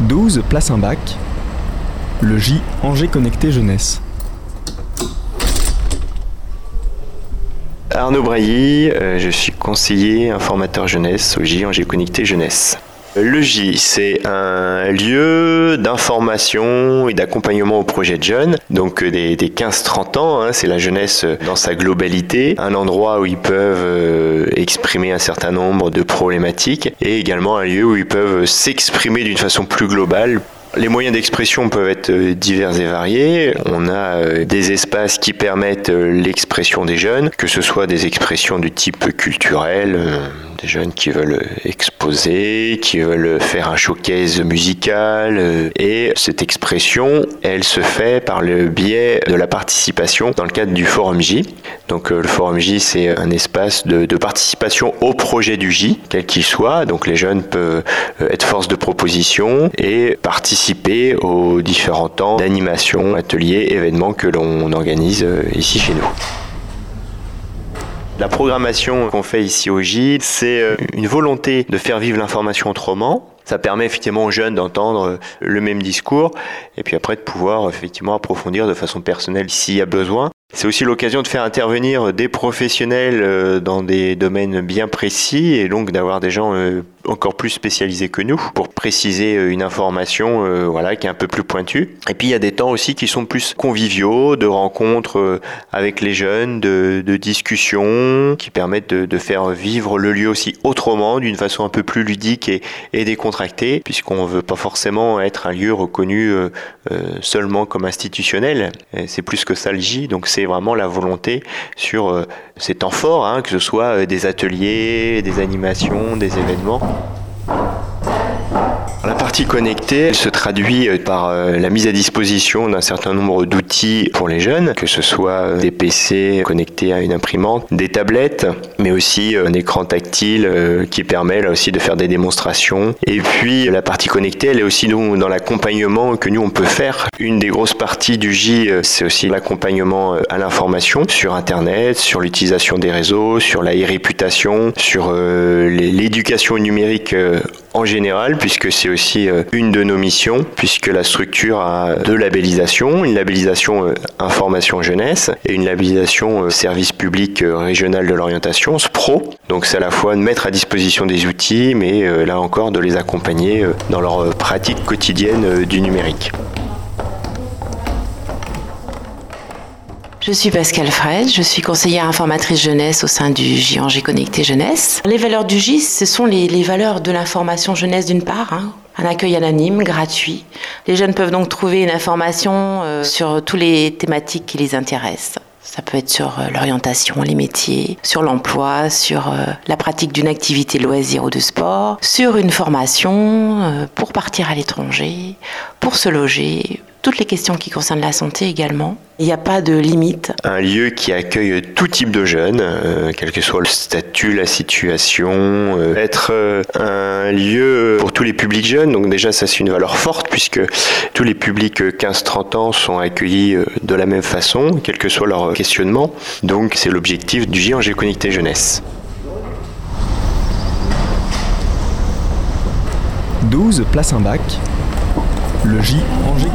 12 place un bac, le J Angers Connecté Jeunesse. Arnaud Brailly, euh, je suis conseiller informateur jeunesse au J Angers Connecté Jeunesse. Le J, c'est un lieu d'information et d'accompagnement au projet de jeunes, donc euh, des, 15-30 ans, hein, c'est la jeunesse dans sa globalité, un endroit où ils peuvent euh, exprimer un certain nombre de problématiques et également un lieu où ils peuvent s'exprimer d'une façon plus globale les moyens d'expression peuvent être euh, divers et variés. On a des espaces qui permettent l'expression des jeunes, que ce soit des expressions du type culturel, des jeunes qui veulent exposer, qui veulent faire un showcase musical. Euh, et cette expression, elle se fait par le biais de la participation dans le cadre du Forum J. Donc euh, le Forum J, c'est un espace de, participation au projet du J, quel qu'il soit. Donc les jeunes peuvent euh, être force de proposition et participer aux différents temps d'animation, ateliers, événements que l'on organise ici chez nous. La programmation qu'on fait ici au J, c'est euh, une volonté de faire vivre l'information autrement. Ça permet effectivement aux jeunes d'entendre euh, le même discours et puis après de pouvoir effectivement approfondir de façon personnelle s'il y a besoin. C'est aussi l'occasion de faire intervenir des professionnels euh, dans des domaines bien précis et donc d'avoir des gens encore plus spécialisés que nous pour préciser euh, une information voilà qui est un peu plus pointue. Et puis il y a des temps aussi qui sont plus conviviaux, de rencontres avec les jeunes, de, de discussions qui permettent de, de, faire vivre le lieu aussi autrement, d'une façon un peu plus ludique et, et décontractée, puisqu'on veut pas forcément être un lieu reconnu seulement comme institutionnel. C'est plus que ça le J, donc c'est vraiment la volonté sur euh, ces temps forts, hein, que ce soit euh, des ateliers, des animations, des événements. La partie connectée se traduit euh, par euh, la mise à disposition d'un certain nombre d'outils pour les jeunes, que ce soit euh, des PC connectés à une imprimante, des tablettes, mais aussi un écran tactile qui permet là aussi de faire des démonstrations. Et puis la partie connectée, elle est aussi dans l'accompagnement que nous on peut faire. Une des grosses parties du J, c'est aussi l'accompagnement à l'information sur Internet, sur l'utilisation des réseaux, sur la sur l'éducation numérique en général, puisque c'est aussi euh, une de nos missions, puisque la structure a deux labellisations, une labellisation euh, information jeunesse et une labellisation euh, service public régional de l'orientation, SPRO. Donc c'est à la fois de mettre à disposition des outils, mais là encore de les accompagner dans leur pratique quotidienne du numérique. Je suis Pascal Fred, je suis conseillère informatrice jeunesse au sein du JNG Connecté Jeunesse. Les valeurs du J, ce sont les, valeurs de l'information jeunesse d'une part, hein. un accueil anonyme, gratuit. Les jeunes peuvent donc trouver une information euh, sur toutes les thématiques qui les intéressent. Ça peut être sur euh, l'orientation, les métiers, sur l'emploi, sur euh, la pratique d'une activité de loisir ou de sport, sur une formation pour partir à l'étranger, pour se loger, toutes les questions qui concernent la santé également. Il n'y a pas de limite. Un lieu qui accueille tout type de jeunes, euh, quel que soit le statut, la situation, euh, être euh, un lieu pour tous les publics jeunes. Donc déjà ça c'est une valeur forte puisque tous les publics 15-30 ans sont accueillis de la même façon, quel que soit leur questionnement. Donc c'est l'objectif du JNG Connecté Jeunesse. 12 place un bac, le J Angers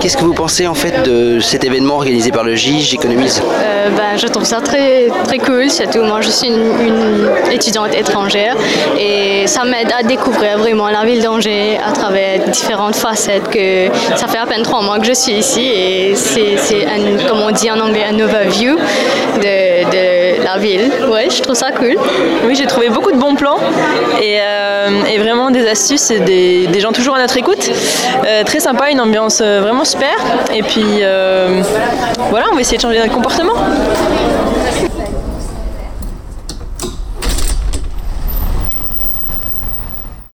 Qu'est-ce que vous pensez en fait de cet événement organisé par le J, J'économise euh, ben, Je trouve ça très, très cool, surtout. Moi je suis une, étudiante étrangère et ça m'aide à découvrir vraiment la ville d'Angers à travers différentes facettes que ça fait à peine trois mois que je suis ici et c'est, comme on dit en anglais, un overview de ville. Ouais, je trouve ça cool. Oui, j'ai trouvé beaucoup de bons plans et, euh, vraiment des astuces et des, des, gens toujours à notre écoute. Euh, très sympa, une ambiance euh, vraiment super. Et puis voilà, on va essayer de changer notre comportement.